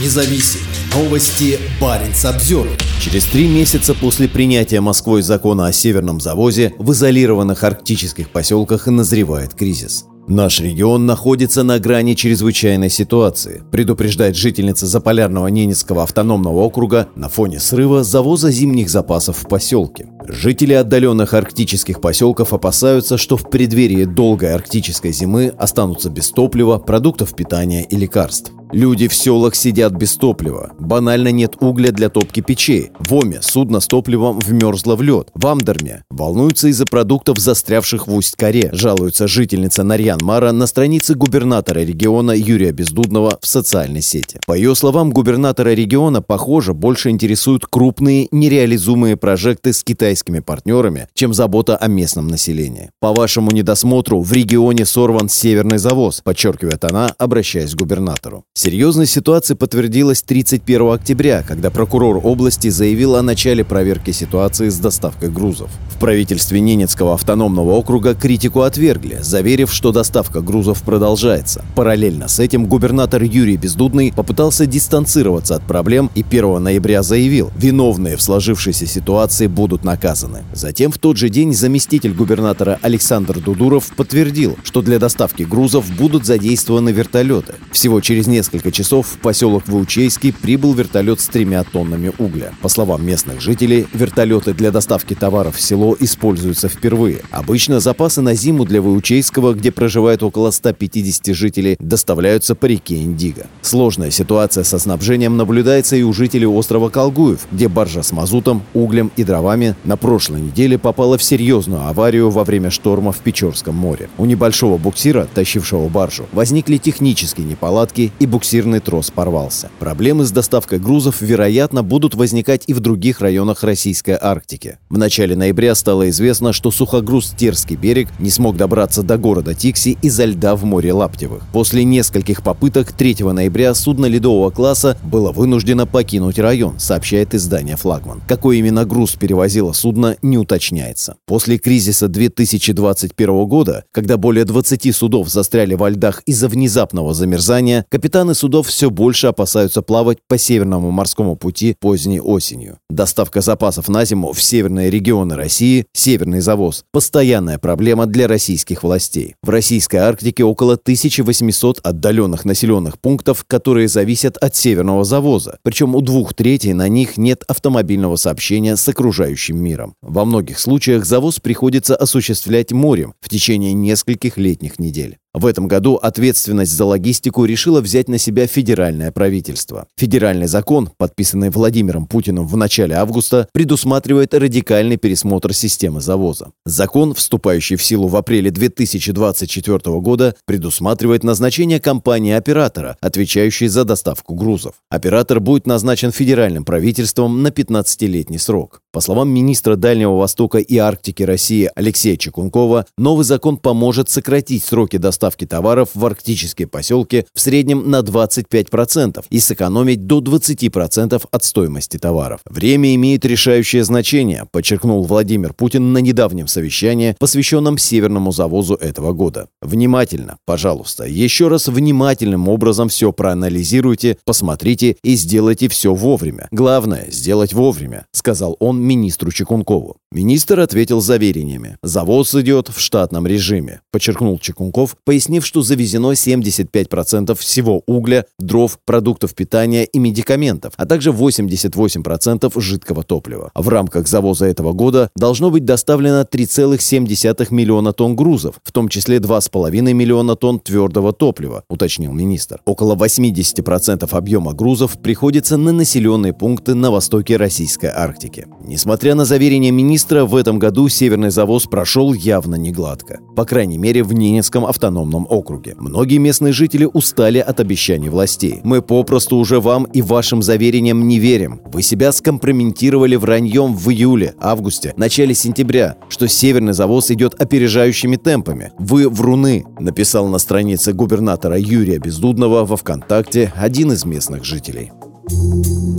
независим. Новости Баренц обзор. Через три месяца после принятия Москвой закона о северном завозе в изолированных арктических поселках назревает кризис. Наш регион находится на грани чрезвычайной ситуации, предупреждает жительница Заполярного Ненецкого автономного округа на фоне срыва завоза зимних запасов в поселке. Жители отдаленных арктических поселков опасаются, что в преддверии долгой арктической зимы останутся без топлива, продуктов питания и лекарств. Люди в селах сидят без топлива. Банально нет угля для топки печей. В Оме судно с топливом вмерзло в лед. В Амдерме волнуются из-за продуктов, застрявших в Усть-Коре. Жалуется жительница Нарьян Мара на странице губернатора региона Юрия Бездудного в социальной сети. По ее словам, губернатора региона, похоже, больше интересуют крупные нереализуемые прожекты с китайскими партнерами, чем забота о местном населении. По вашему недосмотру, в регионе сорван северный завоз, подчеркивает она, обращаясь к губернатору. Серьезность ситуации подтвердилась 31 октября, когда прокурор области заявил о начале проверки ситуации с доставкой грузов. В правительстве Ненецкого автономного округа критику отвергли, заверив, что доставка грузов продолжается. Параллельно с этим губернатор Юрий Бездудный попытался дистанцироваться от проблем и 1 ноября заявил, виновные в сложившейся ситуации будут наказаны. Затем в тот же день заместитель губернатора Александр Дудуров подтвердил, что для доставки грузов будут задействованы вертолеты. Всего через несколько несколько часов в поселок Выучейский прибыл вертолет с тремя тоннами угля. По словам местных жителей, вертолеты для доставки товаров в село используются впервые. Обычно запасы на зиму для Выучейского, где проживает около 150 жителей, доставляются по реке Индиго. Сложная ситуация со снабжением наблюдается и у жителей острова Колгуев, где баржа с мазутом, углем и дровами на прошлой неделе попала в серьезную аварию во время шторма в Печорском море. У небольшого буксира, тащившего баржу, возникли технические неполадки и буксирный трос порвался. Проблемы с доставкой грузов, вероятно, будут возникать и в других районах Российской Арктики. В начале ноября стало известно, что сухогруз Терский берег не смог добраться до города Тикси из-за льда в море Лаптевых. После нескольких попыток 3 ноября судно ледового класса было вынуждено покинуть район, сообщает издание «Флагман». Какой именно груз перевозило судно, не уточняется. После кризиса 2021 года, когда более 20 судов застряли во льдах из-за внезапного замерзания, капитаны судов все больше опасаются плавать по Северному морскому пути поздней осенью. Доставка запасов на зиму в северные регионы России, северный завоз – постоянная проблема для российских властей. В российской Арктике около 1800 отдаленных населенных пунктов, которые зависят от северного завоза, причем у двух третей на них нет автомобильного сообщения с окружающим миром. Во многих случаях завоз приходится осуществлять морем в течение нескольких летних недель. В этом году ответственность за логистику решило взять на себя федеральное правительство. Федеральный закон, подписанный Владимиром Путиным в начале августа, предусматривает радикальный пересмотр системы завоза. Закон, вступающий в силу в апреле 2024 года, предусматривает назначение компании-оператора, отвечающей за доставку грузов. Оператор будет назначен федеральным правительством на 15-летний срок. По словам министра Дальнего Востока и Арктики России Алексея Чекункова, новый закон поможет сократить сроки доставки товаров в арктические поселки в среднем на 25% и сэкономить до 20% от стоимости товаров. Время имеет решающее значение, подчеркнул Владимир Путин на недавнем совещании, посвященном северному завозу этого года. Внимательно, пожалуйста, еще раз внимательным образом все проанализируйте, посмотрите и сделайте все вовремя. Главное – сделать вовремя, сказал он министру Чекункову. Министр ответил заверениями. Завоз идет в штатном режиме, подчеркнул Чекунков, пояснив, что завезено 75% всего угля, дров, продуктов питания и медикаментов, а также 88% жидкого топлива. В рамках завоза этого года должно быть доставлено 3,7 миллиона тонн грузов, в том числе 2,5 миллиона тонн твердого топлива, уточнил министр. Около 80% объема грузов приходится на населенные пункты на востоке Российской Арктики. Несмотря на заверение министра, в этом году северный завоз прошел явно не гладко. По крайней мере, в Ненецком автономном округе. Многие местные жители устали от обещаний властей. Мы попросту уже вам и вашим заверениям не верим. Вы себя скомпрометировали враньем в июле, августе, начале сентября, что северный завоз идет опережающими темпами. Вы вруны, написал на странице губернатора Юрия Бездудного во ВКонтакте один из местных жителей.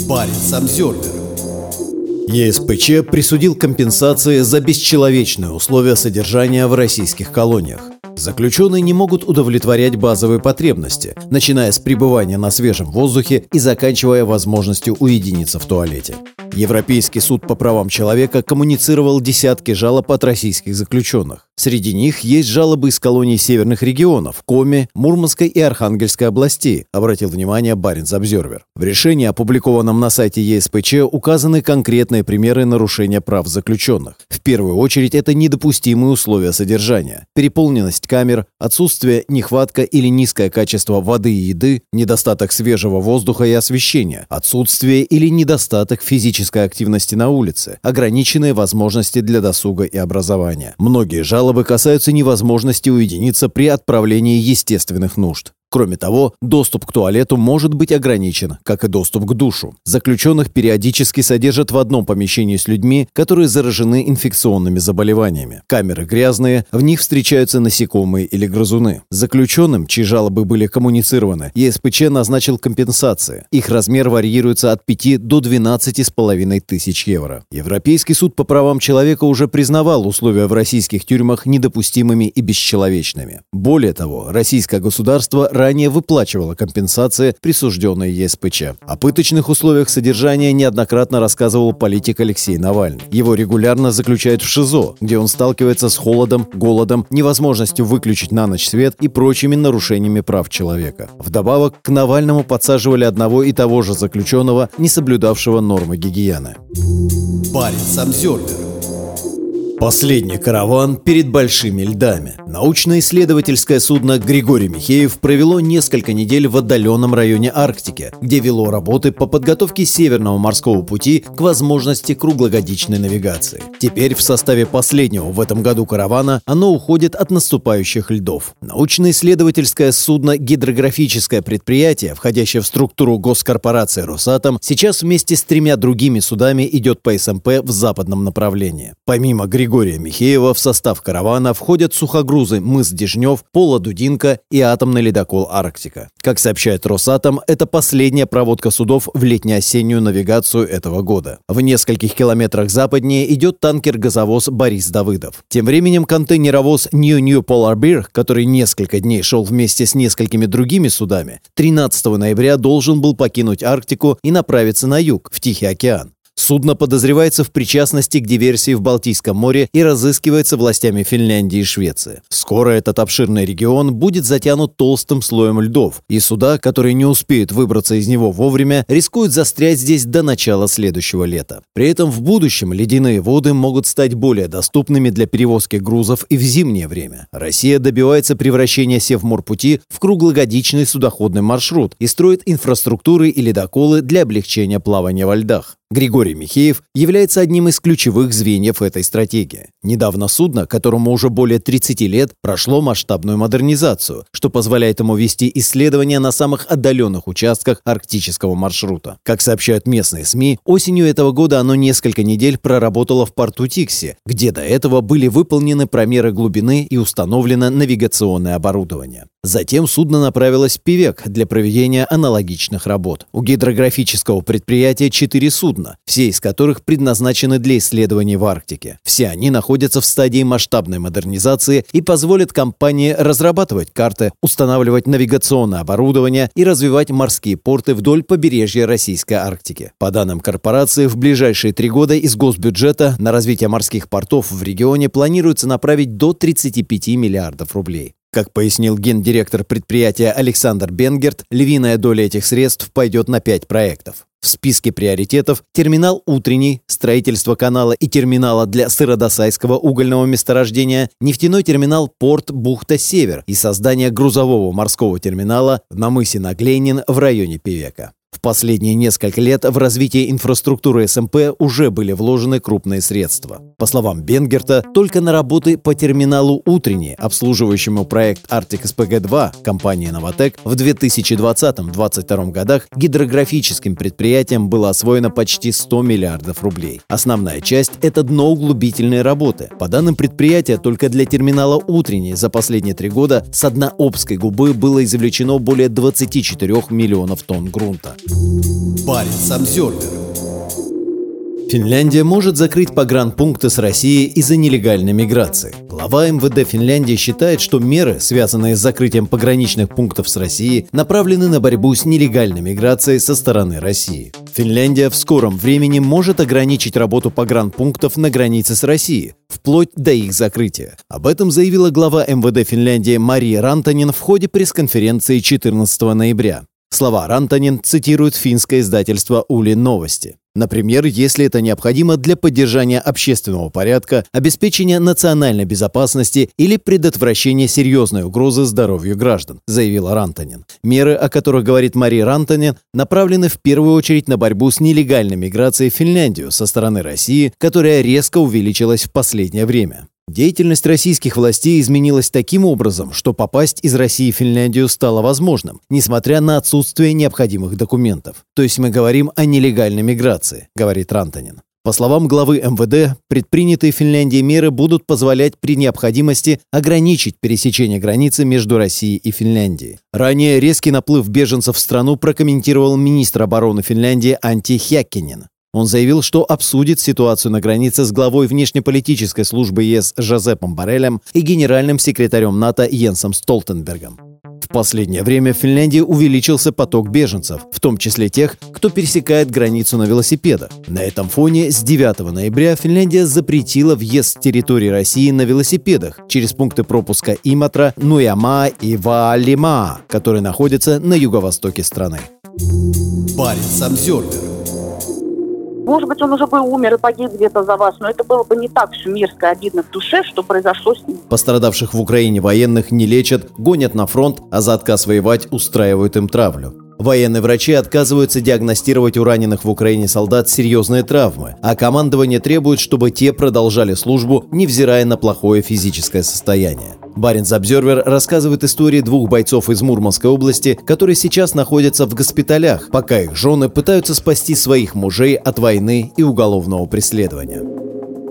Парень Обзервер ЕСПЧ присудил компенсации за бесчеловечные условия содержания в российских колониях. Заключенные не могут удовлетворять базовые потребности, начиная с пребывания на свежем воздухе и заканчивая возможностью уединиться в туалете. Европейский суд по правам человека коммуницировал десятки жалоб от российских заключенных. Среди них есть жалобы из колоний северных регионов – Коми, Мурманской и Архангельской областей, обратил внимание Баренц Обзервер. В решении, опубликованном на сайте ЕСПЧ, указаны конкретные примеры нарушения прав заключенных. В первую очередь это недопустимые условия содержания, переполненность камер, отсутствие, нехватка или низкое качество воды и еды, недостаток свежего воздуха и освещения, отсутствие или недостаток физической активности на улице, ограниченные возможности для досуга и образования. Многие жалобы касаются невозможности уединиться при отправлении естественных нужд. Кроме того, доступ к туалету может быть ограничен, как и доступ к душу. Заключенных периодически содержат в одном помещении с людьми, которые заражены инфекционными заболеваниями. Камеры грязные, в них встречаются насекомые или грызуны. Заключенным, чьи жалобы были коммуницированы, ЕСПЧ назначил компенсации. Их размер варьируется от 5 до 12,5 тысяч евро. Европейский суд по правам человека уже признавал условия в российских тюрьмах недопустимыми и бесчеловечными. Более того, российское государство ранее выплачивала компенсации, присужденные ЕСПЧ. О пыточных условиях содержания неоднократно рассказывал политик Алексей Навальный. Его регулярно заключают в ШИЗО, где он сталкивается с холодом, голодом, невозможностью выключить на ночь свет и прочими нарушениями прав человека. Вдобавок, к Навальному подсаживали одного и того же заключенного, не соблюдавшего нормы гигиены. Парень Обзервер Последний караван перед большими льдами. Научно-исследовательское судно «Григорий Михеев» провело несколько недель в отдаленном районе Арктики, где вело работы по подготовке Северного морского пути к возможности круглогодичной навигации. Теперь в составе последнего в этом году каравана оно уходит от наступающих льдов. Научно-исследовательское судно «Гидрографическое предприятие», входящее в структуру госкорпорации «Росатом», сейчас вместе с тремя другими судами идет по СМП в западном направлении. Помимо Григория Григория Михеева в состав каравана входят сухогрузы «Мыс Дежнев», «Пола Дудинка» и атомный ледокол «Арктика». Как сообщает Росатом, это последняя проводка судов в летне-осеннюю навигацию этого года. В нескольких километрах западнее идет танкер-газовоз «Борис Давыдов». Тем временем контейнеровоз New New Polar Bear, который несколько дней шел вместе с несколькими другими судами, 13 ноября должен был покинуть Арктику и направиться на юг, в Тихий океан. Судно подозревается в причастности к диверсии в Балтийском море и разыскивается властями Финляндии и Швеции. Скоро этот обширный регион будет затянут толстым слоем льдов, и суда, которые не успеют выбраться из него вовремя, рискуют застрять здесь до начала следующего лета. При этом в будущем ледяные воды могут стать более доступными для перевозки грузов и в зимнее время. Россия добивается превращения Севморпути в круглогодичный судоходный маршрут и строит инфраструктуры и ледоколы для облегчения плавания во льдах. Григорий Михеев является одним из ключевых звеньев этой стратегии. Недавно судно, которому уже более 30 лет, прошло масштабную модернизацию, что позволяет ему вести исследования на самых отдаленных участках арктического маршрута. Как сообщают местные СМИ, осенью этого года оно несколько недель проработало в порту Тикси, где до этого были выполнены промеры глубины и установлено навигационное оборудование. Затем судно направилось в Пивек для проведения аналогичных работ. У гидрографического предприятия четыре судна, все из которых предназначены для исследований в Арктике. Все они находятся в стадии масштабной модернизации и позволят компании разрабатывать карты, устанавливать навигационное оборудование и развивать морские порты вдоль побережья Российской Арктики. По данным корпорации, в ближайшие три года из госбюджета на развитие морских портов в регионе планируется направить до 35 миллиардов рублей. Как пояснил гендиректор предприятия Александр Бенгерт, львиная доля этих средств пойдет на пять проектов. В списке приоритетов терминал «Утренний», строительство канала и терминала для сыродосайского угольного месторождения, нефтяной терминал «Порт Бухта-Север» и создание грузового морского терминала на мысе Наглейнин в районе Певека. В последние несколько лет в развитие инфраструктуры СМП уже были вложены крупные средства. По словам Бенгерта, только на работы по терминалу «Утренний», обслуживающему проект «Арктик СПГ-2» компании «Новотек», в 2020-2022 годах гидрографическим предприятием было освоено почти 100 миллиардов рублей. Основная часть – это дноуглубительные работы. По данным предприятия, только для терминала «Утренний» за последние три года с дна Обской губы было извлечено более 24 миллионов тонн грунта. Парень Самсервер Финляндия может закрыть погранпункты с Россией из-за нелегальной миграции. Глава МВД Финляндии считает, что меры, связанные с закрытием пограничных пунктов с Россией, направлены на борьбу с нелегальной миграцией со стороны России. Финляндия в скором времени может ограничить работу погранпунктов на границе с Россией, вплоть до их закрытия. Об этом заявила глава МВД Финляндии Мария Рантанин в ходе пресс-конференции 14 ноября. Слова Рантанин цитирует финское издательство «Ули Новости». Например, если это необходимо для поддержания общественного порядка, обеспечения национальной безопасности или предотвращения серьезной угрозы здоровью граждан, заявила Рантанин. Меры, о которых говорит Мария Рантанин, направлены в первую очередь на борьбу с нелегальной миграцией в Финляндию со стороны России, которая резко увеличилась в последнее время. Деятельность российских властей изменилась таким образом, что попасть из России в Финляндию стало возможным, несмотря на отсутствие необходимых документов. То есть мы говорим о нелегальной миграции, говорит Рантанин. По словам главы МВД, предпринятые в Финляндии меры будут позволять при необходимости ограничить пересечение границы между Россией и Финляндией. Ранее резкий наплыв беженцев в страну прокомментировал министр обороны Финляндии Анти Хяккинен. Он заявил, что обсудит ситуацию на границе с главой внешнеполитической службы ЕС Жозепом Барелем и генеральным секретарем НАТО Йенсом Столтенбергом. В последнее время в Финляндии увеличился поток беженцев, в том числе тех, кто пересекает границу на велосипедах. На этом фоне с 9 ноября Финляндия запретила въезд с территории России на велосипедах через пункты пропуска Иматра, Нуяма и Ваалима, которые находятся на юго-востоке страны. Парень Обзервер может быть, он уже бы умер и погиб где-то за вас, но это было бы не так все мерзко обидно в душе, что произошло с ним. Пострадавших в Украине военных не лечат, гонят на фронт, а за отказ воевать устраивают им травлю. Военные врачи отказываются диагностировать у раненых в Украине солдат серьезные травмы, а командование требует, чтобы те продолжали службу, невзирая на плохое физическое состояние. Баренц Обзервер рассказывает истории двух бойцов из Мурманской области, которые сейчас находятся в госпиталях, пока их жены пытаются спасти своих мужей от войны и уголовного преследования.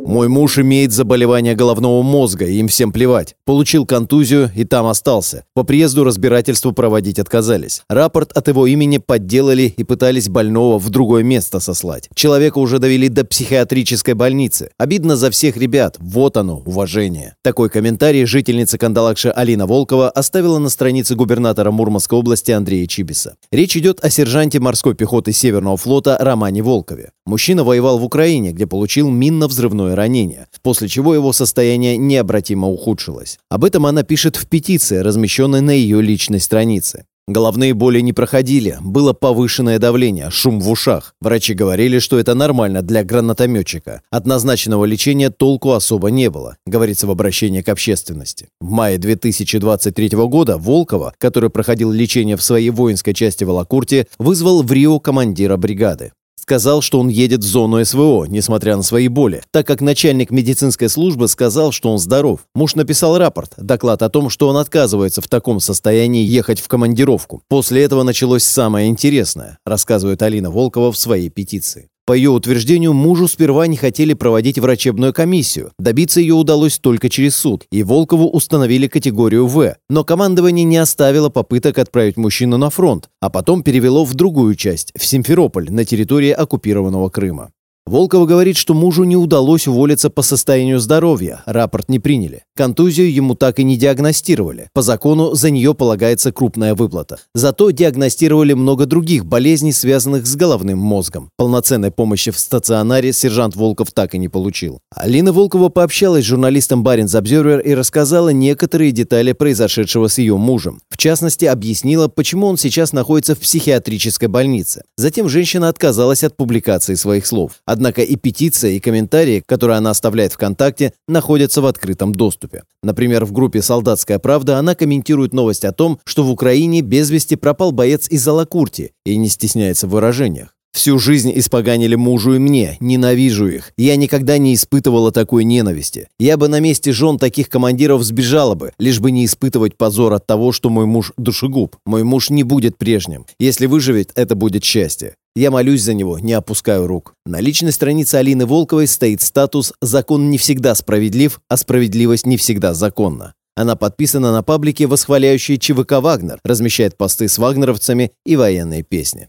Мой муж имеет заболевание головного мозга, им всем плевать. Получил контузию и там остался. По приезду разбирательство проводить отказались. Рапорт от его имени подделали и пытались больного в другое место сослать. Человека уже довели до психиатрической больницы. Обидно за всех ребят. Вот оно, уважение. Такой комментарий жительница Кандалакши Алина Волкова оставила на странице губернатора Мурманской области Андрея Чибиса. Речь идет о сержанте морской пехоты Северного флота Романе Волкове. Мужчина воевал в Украине, где получил минно-взрывное ранения, после чего его состояние необратимо ухудшилось. Об этом она пишет в петиции, размещенной на ее личной странице. Головные боли не проходили, было повышенное давление, шум в ушах. Врачи говорили, что это нормально для гранатометчика. От назначенного лечения толку особо не было, говорится в обращении к общественности. В мае 2023 года Волкова, который проходил лечение в своей воинской части в Алакурте, вызвал в Рио командира бригады сказал, что он едет в зону СВО, несмотря на свои боли, так как начальник медицинской службы сказал, что он здоров. Муж написал рапорт, доклад о том, что он отказывается в таком состоянии ехать в командировку. После этого началось самое интересное, рассказывает Алина Волкова в своей петиции. По ее утверждению, мужу сперва не хотели проводить врачебную комиссию. Добиться ее удалось только через суд, и Волкову установили категорию В. Но командование не оставило попыток отправить мужчину на фронт, а потом перевело в другую часть, в Симферополь, на территории оккупированного Крыма. Волкова говорит, что мужу не удалось уволиться по состоянию здоровья, рапорт не приняли. Контузию ему так и не диагностировали. По закону за нее полагается крупная выплата. Зато диагностировали много других болезней, связанных с головным мозгом. Полноценной помощи в стационаре сержант Волков так и не получил. Алина Волкова пообщалась с журналистом Баринс Обзервер и рассказала некоторые детали произошедшего с ее мужем. В частности, объяснила, почему он сейчас находится в психиатрической больнице. Затем женщина отказалась от публикации своих слов. Однако и петиция, и комментарии, которые она оставляет ВКонтакте, находятся в открытом доступе. Например, в группе «Солдатская правда» она комментирует новость о том, что в Украине без вести пропал боец из Алакурти и не стесняется в выражениях. Всю жизнь испоганили мужу и мне, ненавижу их. Я никогда не испытывала такой ненависти. Я бы на месте жен таких командиров сбежала бы, лишь бы не испытывать позор от того, что мой муж душегуб. Мой муж не будет прежним. Если выживет, это будет счастье. Я молюсь за него, не опускаю рук. На личной странице Алины Волковой стоит статус «Закон не всегда справедлив, а справедливость не всегда законна». Она подписана на паблике, восхваляющие ЧВК «Вагнер», размещает посты с вагнеровцами и военные песни.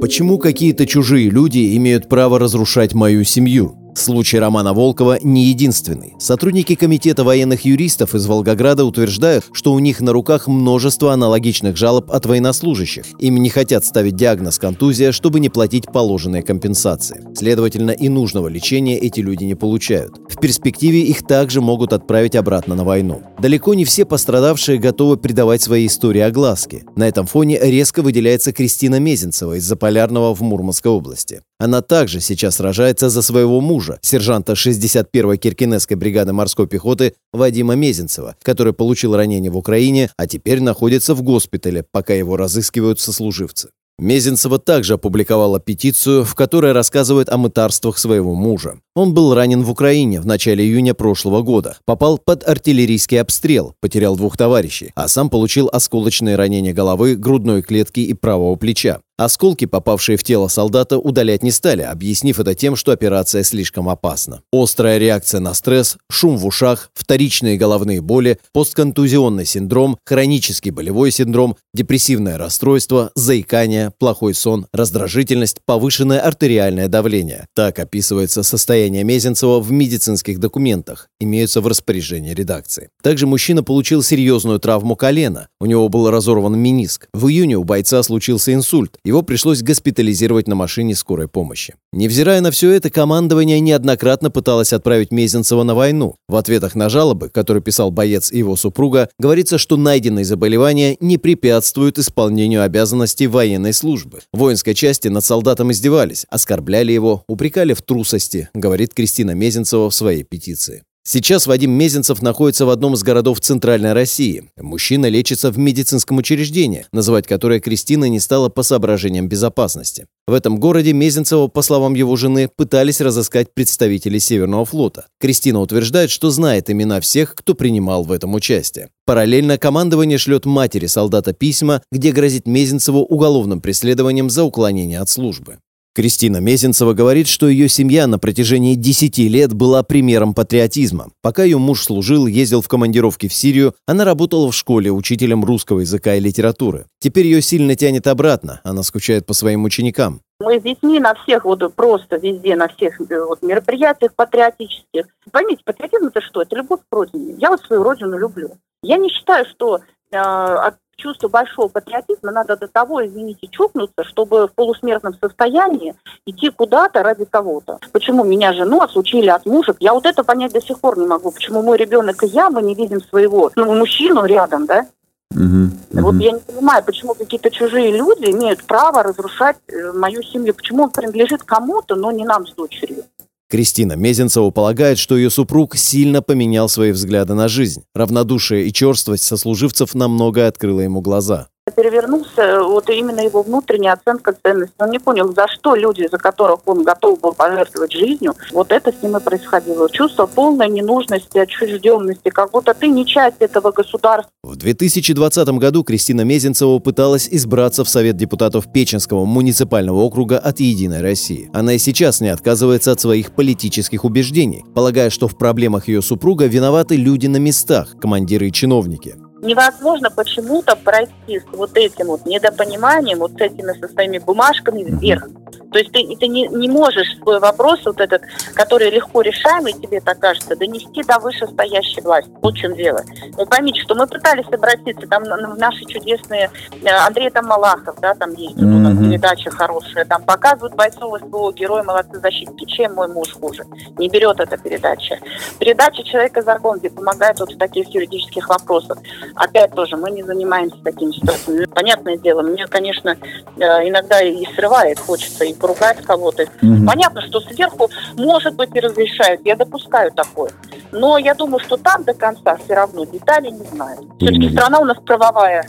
Почему какие-то чужие люди имеют право разрушать мою семью? Случай Романа Волкова не единственный. Сотрудники Комитета военных юристов из Волгограда утверждают, что у них на руках множество аналогичных жалоб от военнослужащих. Им не хотят ставить диагноз контузия, чтобы не платить положенные компенсации. Следовательно, и нужного лечения эти люди не получают. В перспективе их также могут отправить обратно на войну. Далеко не все пострадавшие готовы придавать своей истории огласки. На этом фоне резко выделяется Кристина Мезенцева из Заполярного в Мурманской области. Она также сейчас сражается за своего мужа, сержанта 61-й Киркинесской бригады морской пехоты Вадима Мезенцева, который получил ранение в Украине, а теперь находится в госпитале, пока его разыскивают сослуживцы. Мезенцева также опубликовала петицию, в которой рассказывает о мытарствах своего мужа. Он был ранен в Украине в начале июня прошлого года, попал под артиллерийский обстрел, потерял двух товарищей, а сам получил осколочные ранения головы, грудной клетки и правого плеча. Осколки, попавшие в тело солдата, удалять не стали, объяснив это тем, что операция слишком опасна. Острая реакция на стресс, шум в ушах, вторичные головные боли, постконтузионный синдром, хронический болевой синдром, депрессивное расстройство, заикание, плохой сон, раздражительность, повышенное артериальное давление. Так описывается состояние Мезенцева в медицинских документах, имеются в распоряжении редакции. Также мужчина получил серьезную травму колена, у него был разорван мениск. В июне у бойца случился инсульт, его пришлось госпитализировать на машине скорой помощи. Невзирая на все это, командование неоднократно пыталось отправить Мезенцева на войну. В ответах на жалобы, которые писал боец и его супруга, говорится, что найденные заболевания не препятствуют исполнению обязанностей военной службы. В воинской части над солдатом издевались, оскорбляли его, упрекали в трусости, говорит Кристина Мезенцева в своей петиции. Сейчас Вадим Мезенцев находится в одном из городов Центральной России. Мужчина лечится в медицинском учреждении, называть которое Кристина не стала по соображениям безопасности. В этом городе Мезенцева, по словам его жены, пытались разыскать представители Северного флота. Кристина утверждает, что знает имена всех, кто принимал в этом участие. Параллельно командование шлет матери солдата письма, где грозит Мезенцеву уголовным преследованием за уклонение от службы. Кристина Мезенцева говорит, что ее семья на протяжении 10 лет была примером патриотизма. Пока ее муж служил, ездил в командировки в Сирию, она работала в школе учителем русского языка и литературы. Теперь ее сильно тянет обратно, она скучает по своим ученикам. Мы с детьми на всех, вот просто везде, на всех э, вот, мероприятиях патриотических. Поймите, патриотизм это что? Это любовь к родине. Я вот свою родину люблю. Я не считаю, что э, от чувство большого патриотизма надо до того, извините, чокнуться, чтобы в полусмертном состоянии идти куда-то ради кого-то. Почему меня жену отлучили от мужа? Я вот это понять до сих пор не могу. Почему мой ребенок и я, мы не видим своего ну, мужчину рядом, да? Угу, угу. Вот я не понимаю, почему какие-то чужие люди имеют право разрушать э, мою семью. Почему он принадлежит кому-то, но не нам с дочерью. Кристина Мезенцева полагает, что ее супруг сильно поменял свои взгляды на жизнь. Равнодушие и черствость сослуживцев намного открыло ему глаза перевернулся вот именно его внутренняя оценка ценностей. Он не понял, за что люди, за которых он готов был пожертвовать жизнью, вот это с ним и происходило. Чувство полной ненужности, отчужденности, как будто ты не часть этого государства. В 2020 году Кристина Мезенцева пыталась избраться в Совет депутатов Печенского муниципального округа от «Единой России». Она и сейчас не отказывается от своих политических убеждений, полагая, что в проблемах ее супруга виноваты люди на местах, командиры и чиновники невозможно почему-то пройти с вот этим вот недопониманием, вот с этими со своими бумажками вверх. То есть ты, ты не, не можешь свой вопрос вот этот, который легко решаемый, тебе так кажется, донести до вышестоящей власти. Вот в чем дело. Вы поймите, что мы пытались обратиться, там наши чудесные, э, Андрей там Малахов, да, там есть mm-hmm. там передача хорошая, там показывают бойцов СВО, герой, молодцы, защитники. Чем мой муж хуже? Не берет эта передача. Передача «Человека за где помогает вот в таких юридических вопросах. Опять тоже, мы не занимаемся такими ситуациями. Понятное дело, мне, конечно, э, иногда и срывает, хочется и поругать кого-то. Угу. Понятно, что сверху, может быть, и разрешают, я допускаю такое. Но я думаю, что там до конца все равно детали не знают. Все-таки страна у нас правовая,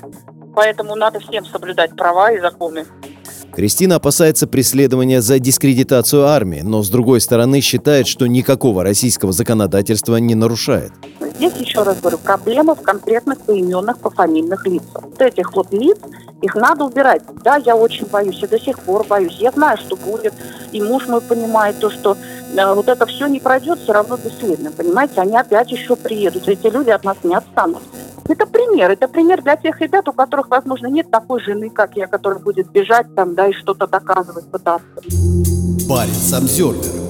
поэтому надо всем соблюдать права и законы. Кристина опасается преследования за дискредитацию армии, но с другой стороны считает, что никакого российского законодательства не нарушает. Здесь, еще раз говорю, проблема в конкретных поименных, пофамильных лицах. Вот этих вот лиц, их надо убирать. Да, я очень боюсь, я до сих пор боюсь. Я знаю, что будет. И муж мой понимает то, что э, вот это все не пройдет все равно бесследно. Понимаете, они опять еще приедут. Эти люди от нас не отстанут. Это пример. Это пример для тех ребят, у которых, возможно, нет такой жены, как я, которая будет бежать там, да, и что-то доказывать, пытаться. Парень Обзервер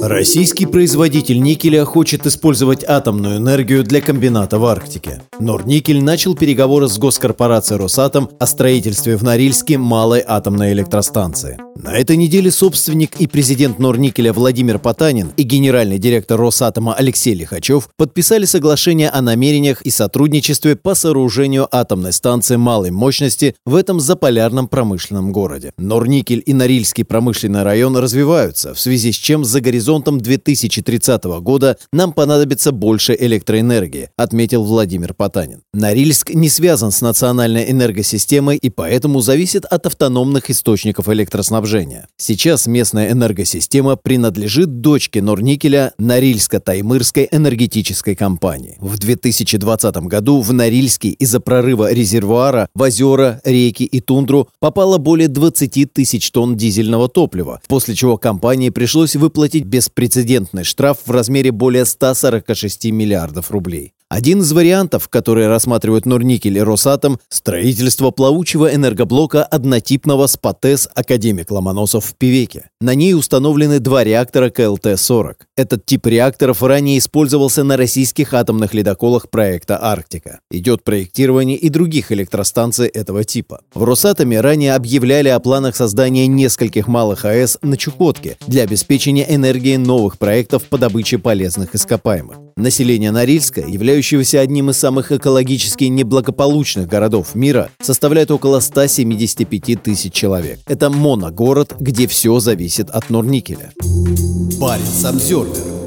Российский производитель никеля хочет использовать атомную энергию для комбината в Арктике. Норникель начал переговоры с госкорпорацией «Росатом» о строительстве в Норильске малой атомной электростанции. На этой неделе собственник и президент Норникеля Владимир Потанин и генеральный директор Росатома Алексей Лихачев подписали соглашение о намерениях и сотрудничестве по сооружению атомной станции малой мощности в этом заполярном промышленном городе. Норникель и Норильский промышленный район развиваются, в связи с чем за горизонтом 2030 года нам понадобится больше электроэнергии, отметил Владимир Потанин. Норильск не связан с национальной энергосистемой и поэтому зависит от автономных источников электроснабжения снабжения. Сейчас местная энергосистема принадлежит дочке Норникеля Норильско-Таймырской энергетической компании. В 2020 году в Норильске из-за прорыва резервуара в озера, реки и тундру попало более 20 тысяч тонн дизельного топлива, после чего компании пришлось выплатить беспрецедентный штраф в размере более 146 миллиардов рублей. Один из вариантов, которые рассматривают Норникель и Росатом – строительство плавучего энергоблока однотипного с ПАТЭС «Академик Ломоносов» в Пивеке. На ней установлены два реактора КЛТ-40. Этот тип реакторов ранее использовался на российских атомных ледоколах проекта «Арктика». Идет проектирование и других электростанций этого типа. В Росатоме ранее объявляли о планах создания нескольких малых АЭС на Чукотке для обеспечения энергии новых проектов по добыче полезных ископаемых. Население Норильска, являющегося одним из самых экологически неблагополучных городов мира, составляет около 175 тысяч человек. Это моногород, где все зависит от Норникеля. Парень Самсервер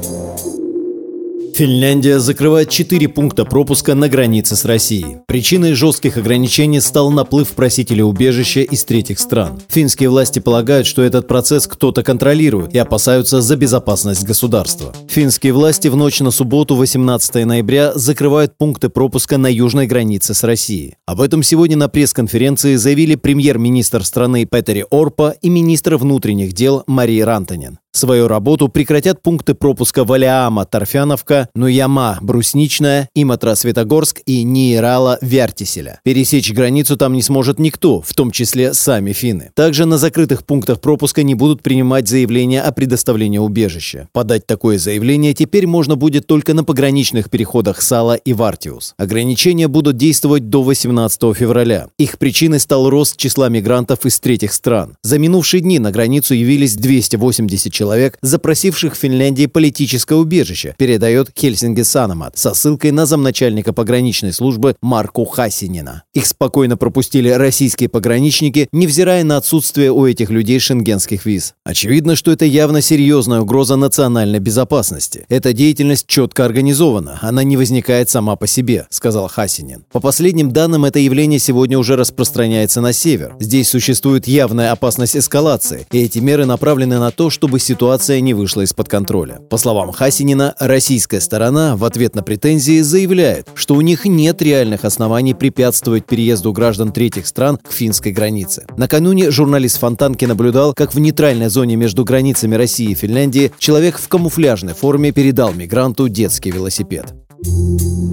Финляндия закрывает четыре пункта пропуска на границе с Россией. Причиной жестких ограничений стал наплыв просителей убежища из третьих стран. Финские власти полагают, что этот процесс кто-то контролирует и опасаются за безопасность государства. Финские власти в ночь на субботу 18 ноября закрывают пункты пропуска на южной границе с Россией. Об этом сегодня на пресс-конференции заявили премьер-министр страны Петери Орпа и министр внутренних дел Мария Рантанин. Свою работу прекратят пункты пропуска Валиама, Торфяновка, Нуяма, Брусничная, Иматра, Светогорск и Нейрала, Вертиселя. Пересечь границу там не сможет никто, в том числе сами финны. Также на закрытых пунктах пропуска не будут принимать заявления о предоставлении убежища. Подать такое заявление теперь можно будет только на пограничных переходах Сала и Вартиус. Ограничения будут действовать до 18 февраля. Их причиной стал рост числа мигрантов из третьих стран. За минувшие дни на границу явились 280 человек человек, запросивших в Финляндии политическое убежище, передает Хельсинги Санамат со ссылкой на замначальника пограничной службы Марку Хасинина. Их спокойно пропустили российские пограничники, невзирая на отсутствие у этих людей шенгенских виз. Очевидно, что это явно серьезная угроза национальной безопасности. Эта деятельность четко организована, она не возникает сама по себе, сказал Хасинин. По последним данным, это явление сегодня уже распространяется на север. Здесь существует явная опасность эскалации, и эти меры направлены на то, чтобы ситуация не вышла из-под контроля. По словам Хасинина, российская сторона в ответ на претензии заявляет, что у них нет реальных оснований препятствовать переезду граждан третьих стран к финской границе. Накануне журналист Фонтанки наблюдал, как в нейтральной зоне между границами России и Финляндии человек в камуфляжной форме передал мигранту детский велосипед.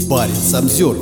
Парень Самсервер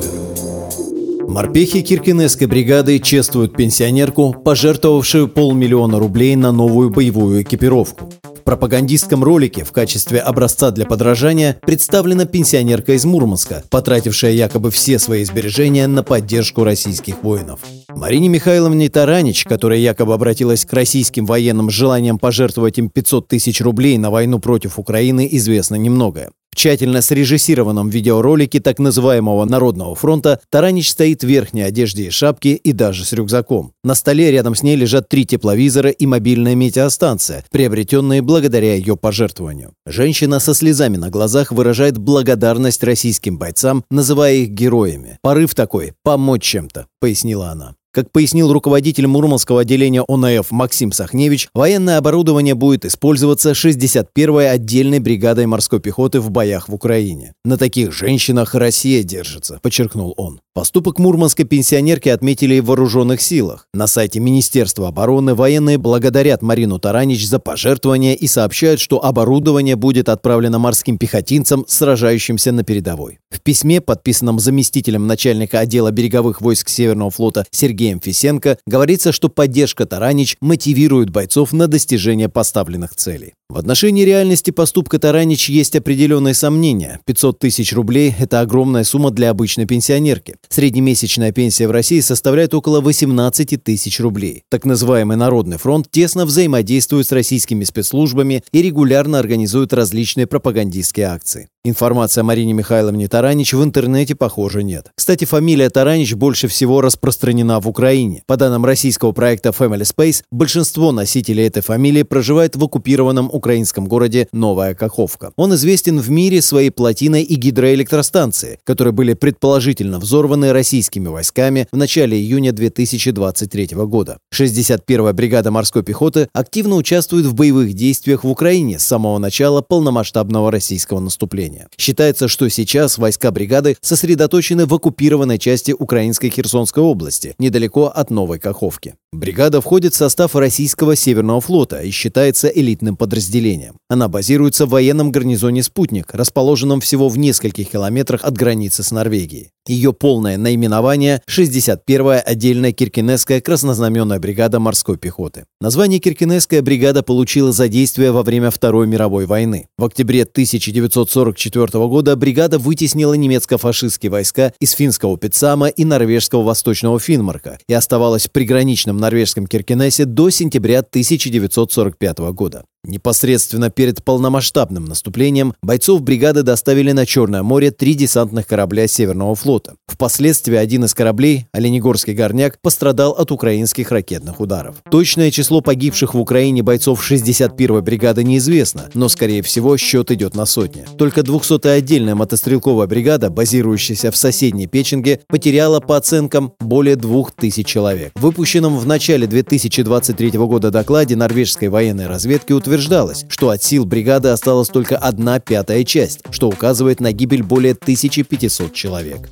Морпехи Киркинесской бригады чествуют пенсионерку, пожертвовавшую полмиллиона рублей на новую боевую экипировку пропагандистском ролике в качестве образца для подражания представлена пенсионерка из Мурманска, потратившая якобы все свои сбережения на поддержку российских воинов. Марине Михайловне Таранич, которая якобы обратилась к российским военным с желанием пожертвовать им 500 тысяч рублей на войну против Украины, известно немногое тщательно срежиссированном видеоролике так называемого Народного фронта Таранич стоит в верхней одежде и шапке и даже с рюкзаком. На столе рядом с ней лежат три тепловизора и мобильная метеостанция, приобретенные благодаря ее пожертвованию. Женщина со слезами на глазах выражает благодарность российским бойцам, называя их героями. «Порыв такой – помочь чем-то», – пояснила она. Как пояснил руководитель Мурманского отделения ОНФ Максим Сахневич, военное оборудование будет использоваться 61-й отдельной бригадой морской пехоты в боях в Украине. На таких женщинах Россия держится, подчеркнул он. Поступок мурманской пенсионерки отметили в вооруженных силах. На сайте Министерства обороны военные благодарят Марину Таранич за пожертвования и сообщают, что оборудование будет отправлено морским пехотинцам, сражающимся на передовой. В письме, подписанном заместителем начальника отдела береговых войск Северного флота Сергеем Фисенко, говорится, что поддержка Таранич мотивирует бойцов на достижение поставленных целей. В отношении реальности поступка Таранич есть определенные сомнения. 500 тысяч рублей – это огромная сумма для обычной пенсионерки. Среднемесячная пенсия в России составляет около 18 тысяч рублей. Так называемый Народный фронт тесно взаимодействует с российскими спецслужбами и регулярно организует различные пропагандистские акции. Информации о Марине Михайловне Таранич в интернете, похоже, нет. Кстати, фамилия Таранич больше всего распространена в Украине. По данным российского проекта Family Space, большинство носителей этой фамилии проживает в оккупированном украинском городе Новая Каховка. Он известен в мире своей плотиной и гидроэлектростанции, которые были предположительно взорваны российскими войсками в начале июня 2023 года. 61-я бригада морской пехоты активно участвует в боевых действиях в Украине с самого начала полномасштабного российского наступления. Считается, что сейчас войска бригады сосредоточены в оккупированной части украинской Херсонской области, недалеко от Новой Каховки. Бригада входит в состав российского Северного флота и считается элитным подразделением. Она базируется в военном гарнизоне «Спутник», расположенном всего в нескольких километрах от границы с Норвегией. Ее полное наименование – 61-я отдельная Киркинесская краснознаменная бригада морской пехоты. Название Киркинесская бригада получила за действие во время Второй мировой войны. В октябре 1944 года бригада вытеснила немецко-фашистские войска из финского Пицама и норвежского восточного Финмарка и оставалась в приграничном норвежском Киркинессе до сентября 1945 года. Непосредственно перед полномасштабным наступлением бойцов бригады доставили на Черное море три десантных корабля Северного флота. Впоследствии один из кораблей, Оленегорский горняк, пострадал от украинских ракетных ударов. Точное число погибших в Украине бойцов 61-й бригады неизвестно, но, скорее всего, счет идет на сотни. Только 200-я отдельная мотострелковая бригада, базирующаяся в соседней Печенге, потеряла по оценкам более 2000 человек. В выпущенном в начале 2023 года докладе норвежской военной разведки утверждается, утверждалось, что от сил бригады осталась только одна пятая часть, что указывает на гибель более 1500 человек.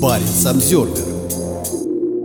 Парень Обзервер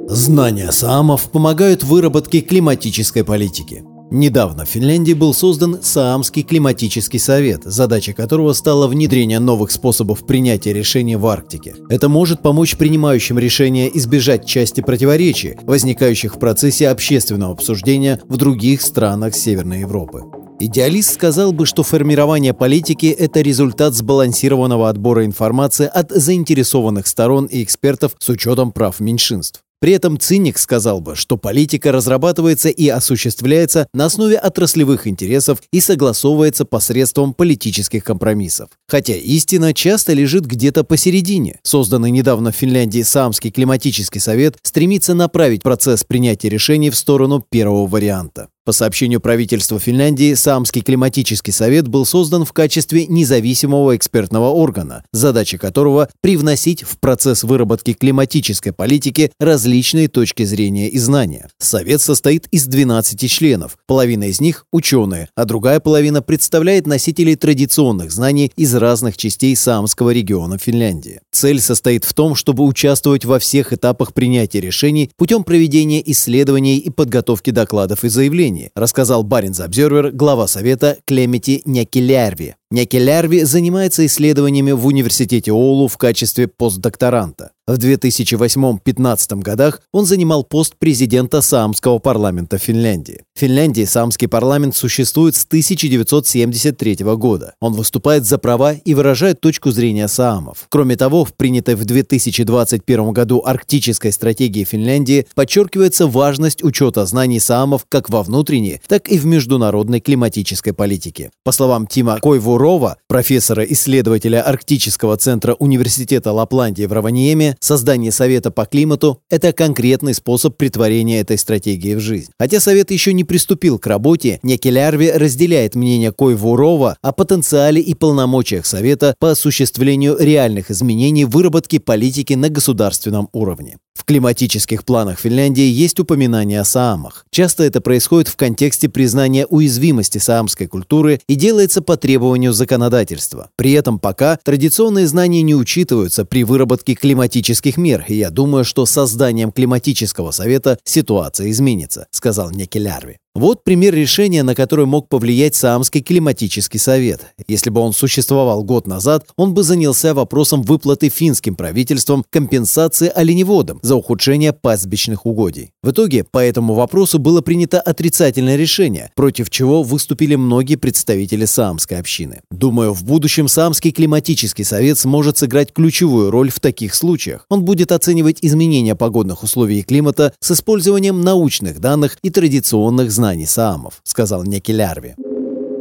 Знания Саамов помогают в выработке климатической политики. Недавно в Финляндии был создан Саамский климатический совет, задача которого стала внедрение новых способов принятия решений в Арктике. Это может помочь принимающим решения избежать части противоречий, возникающих в процессе общественного обсуждения в других странах Северной Европы. Идеалист сказал бы, что формирование политики – это результат сбалансированного отбора информации от заинтересованных сторон и экспертов с учетом прав меньшинств. При этом циник сказал бы, что политика разрабатывается и осуществляется на основе отраслевых интересов и согласовывается посредством политических компромиссов. Хотя истина часто лежит где-то посередине. Созданный недавно в Финляндии Саамский климатический совет стремится направить процесс принятия решений в сторону первого варианта. По сообщению правительства Финляндии, Саамский климатический совет был создан в качестве независимого экспертного органа, задача которого – привносить в процесс выработки климатической политики различные точки зрения и знания. Совет состоит из 12 членов, половина из них – ученые, а другая половина представляет носителей традиционных знаний из разных частей Саамского региона Финляндии. Цель состоит в том, чтобы участвовать во всех этапах принятия решений путем проведения исследований и подготовки докладов и заявлений, Германии, рассказал Баринс Обзервер глава совета Клемети Някелярви. Някелярви занимается исследованиями в университете Оулу в качестве постдокторанта. В 2008-15 годах он занимал пост президента Саамского парламента Финляндии. В Финляндии Саамский парламент существует с 1973 года. Он выступает за права и выражает точку зрения саамов. Кроме того, в принятой в 2021 году арктической стратегии Финляндии подчеркивается важность учета знаний саамов как во внутренней, так и в международной климатической политике. По словам Тима Койвурова, профессора-исследователя Арктического центра Университета Лапландии в Раваниеме, Создание Совета по климату – это конкретный способ притворения этой стратегии в жизнь. Хотя Совет еще не приступил к работе, Некелярви разделяет мнение Койвурова о потенциале и полномочиях Совета по осуществлению реальных изменений в выработке политики на государственном уровне. В климатических планах Финляндии есть упоминание о саамах. Часто это происходит в контексте признания уязвимости саамской культуры и делается по требованию составлению законодательства. При этом пока традиционные знания не учитываются при выработке климатических мер, и я думаю, что созданием климатического совета ситуация изменится, сказал Неки Лярви. Вот пример решения, на которое мог повлиять Саамский климатический совет. Если бы он существовал год назад, он бы занялся вопросом выплаты финским правительством компенсации оленеводам за ухудшение пастбищных угодий. В итоге по этому вопросу было принято отрицательное решение, против чего выступили многие представители Саамской общины. Думаю, в будущем Саамский климатический совет сможет сыграть ключевую роль в таких случаях. Он будет оценивать изменения погодных условий и климата с использованием научных данных и традиционных знаний Саамов, сказал Неки Лярви.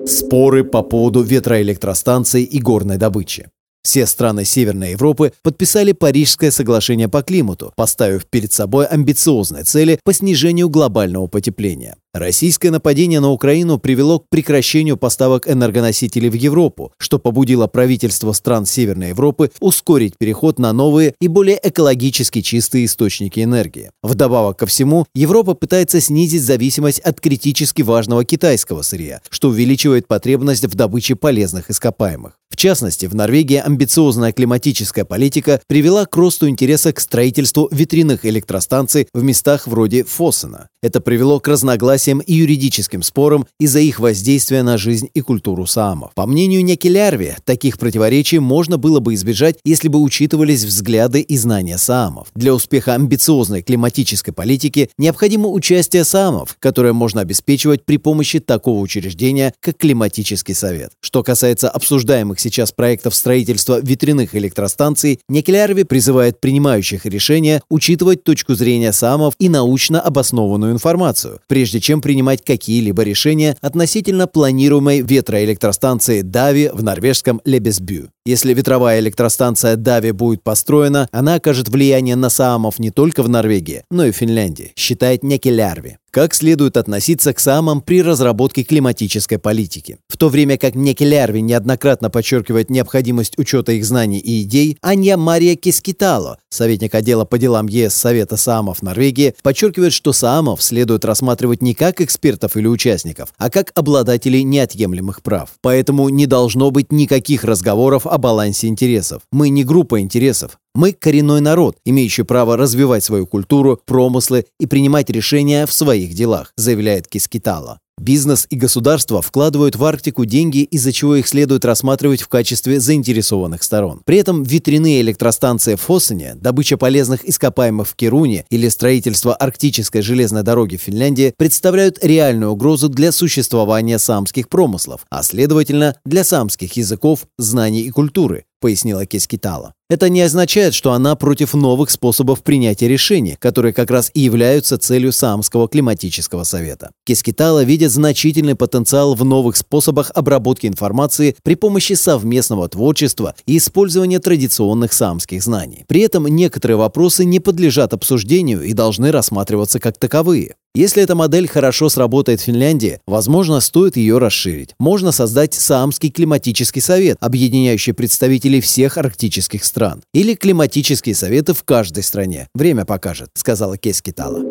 Споры по поводу ветроэлектростанций и горной добычи. Все страны Северной Европы подписали Парижское соглашение по климату, поставив перед собой амбициозные цели по снижению глобального потепления. Российское нападение на Украину привело к прекращению поставок энергоносителей в Европу, что побудило правительство стран Северной Европы ускорить переход на новые и более экологически чистые источники энергии. Вдобавок ко всему, Европа пытается снизить зависимость от критически важного китайского сырья, что увеличивает потребность в добыче полезных ископаемых. В частности, в Норвегии амбициозная климатическая политика привела к росту интереса к строительству ветряных электростанций в местах вроде Фоссена. Это привело к разногласиям и юридическим спорам из-за их воздействия на жизнь и культуру саамов. По мнению Некелярви, таких противоречий можно было бы избежать, если бы учитывались взгляды и знания саамов. Для успеха амбициозной климатической политики необходимо участие саамов, которое можно обеспечивать при помощи такого учреждения, как Климатический совет. Что касается обсуждаемых сейчас проектов строительства ветряных электростанций, Некелярви призывает принимающих решения учитывать точку зрения саамов и научно обоснованную точную информацию, прежде чем принимать какие-либо решения относительно планируемой ветроэлектростанции Дави в норвежском Лебесбю. Если ветровая электростанция Дави будет построена, она окажет влияние на саамов не только в Норвегии, но и в Финляндии, считает Некелярви. Как следует относиться к самам при разработке климатической политики? В то время как Неки Лярви неоднократно подчеркивает необходимость учета их знаний и идей, Анья Мария Кискитало, советник отдела по делам ЕС Совета Саамов Норвегии, подчеркивает, что Саамов следует рассматривать не как экспертов или участников, а как обладателей неотъемлемых прав. Поэтому не должно быть никаких разговоров о балансе интересов. Мы не группа интересов. Мы коренной народ, имеющий право развивать свою культуру, промыслы и принимать решения в своих делах, заявляет Кискитала. Бизнес и государство вкладывают в Арктику деньги, из-за чего их следует рассматривать в качестве заинтересованных сторон. При этом ветряные электростанции в Фоссене, добыча полезных ископаемых в Кируне или строительство арктической железной дороги в Финляндии представляют реальную угрозу для существования самских промыслов, а следовательно для самских языков, знаний и культуры, пояснила Кескитала. Это не означает, что она против новых способов принятия решений, которые как раз и являются целью Саамского климатического совета. Кескитала видит значительный потенциал в новых способах обработки информации при помощи совместного творчества и использования традиционных саамских знаний. При этом некоторые вопросы не подлежат обсуждению и должны рассматриваться как таковые. Если эта модель хорошо сработает в Финляндии, возможно, стоит ее расширить. Можно создать Саамский климатический совет, объединяющий представителей всех арктических стран. Или климатические советы в каждой стране. Время покажет, сказала Кескитала.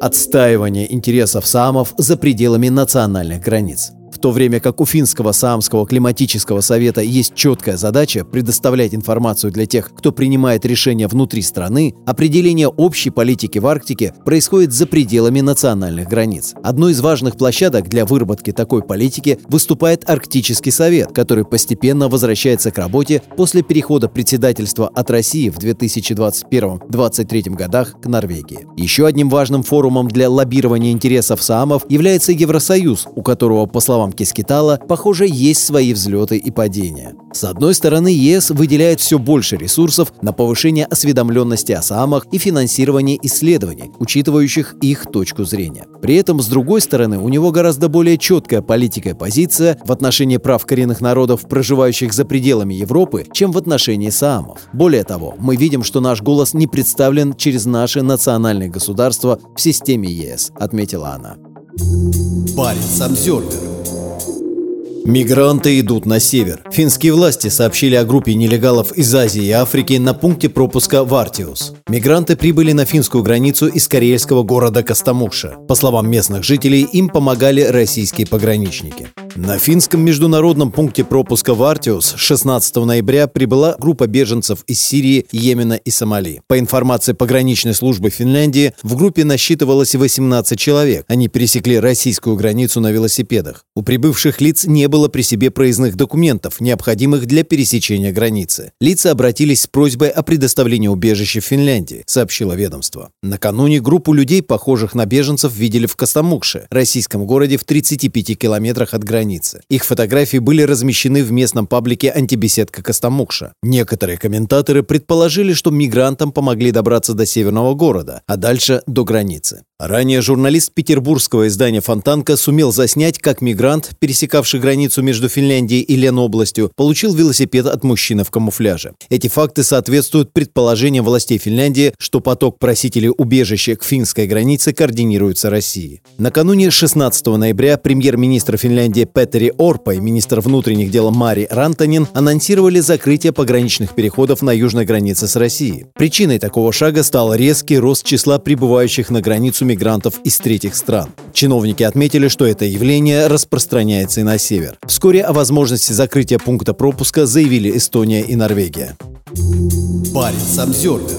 Отстаивание интересов Саамов за пределами национальных границ. В то время как у Финского Саамского климатического совета есть четкая задача предоставлять информацию для тех, кто принимает решения внутри страны, определение общей политики в Арктике происходит за пределами национальных границ. Одной из важных площадок для выработки такой политики выступает Арктический совет, который постепенно возвращается к работе после перехода председательства от России в 2021-2023 годах к Норвегии. Еще одним важным форумом для лоббирования интересов Саамов является Евросоюз, у которого, по словам словам Кискитала, похоже, есть свои взлеты и падения. С одной стороны, ЕС выделяет все больше ресурсов на повышение осведомленности о СААМах и финансирование исследований, учитывающих их точку зрения. При этом, с другой стороны, у него гораздо более четкая политика и позиция в отношении прав коренных народов, проживающих за пределами Европы, чем в отношении СААМов. Более того, мы видим, что наш голос не представлен через наши национальные государства в системе ЕС, отметила она. Парень Самсервер Мигранты идут на север. Финские власти сообщили о группе нелегалов из Азии и Африки на пункте пропуска Вартиус. Мигранты прибыли на финскую границу из карельского города Костомукша. По словам местных жителей, им помогали российские пограничники. На финском международном пункте пропуска в Артиус 16 ноября прибыла группа беженцев из Сирии, Йемена и Сомали. По информации пограничной службы Финляндии, в группе насчитывалось 18 человек. Они пересекли российскую границу на велосипедах. У прибывших лиц не было при себе проездных документов, необходимых для пересечения границы. Лица обратились с просьбой о предоставлении убежища в Финляндии, сообщило ведомство. Накануне группу людей, похожих на беженцев, видели в Костомукше, российском городе в 35 километрах от границы границы. Их фотографии были размещены в местном паблике «Антибеседка Костомукша». Некоторые комментаторы предположили, что мигрантам помогли добраться до северного города, а дальше до границы. Ранее журналист петербургского издания «Фонтанка» сумел заснять, как мигрант, пересекавший границу между Финляндией и Ленобластью, получил велосипед от мужчины в камуфляже. Эти факты соответствуют предположениям властей Финляндии, что поток просителей убежища к финской границе координируется Россией. Накануне 16 ноября премьер-министр Финляндии Петери Орпа и министр внутренних дел Мари Рантанин анонсировали закрытие пограничных переходов на южной границе с Россией. Причиной такого шага стал резкий рост числа прибывающих на границу мигрантов из третьих стран. Чиновники отметили, что это явление распространяется и на север. Вскоре о возможности закрытия пункта пропуска заявили Эстония и Норвегия. Парень Обзервер.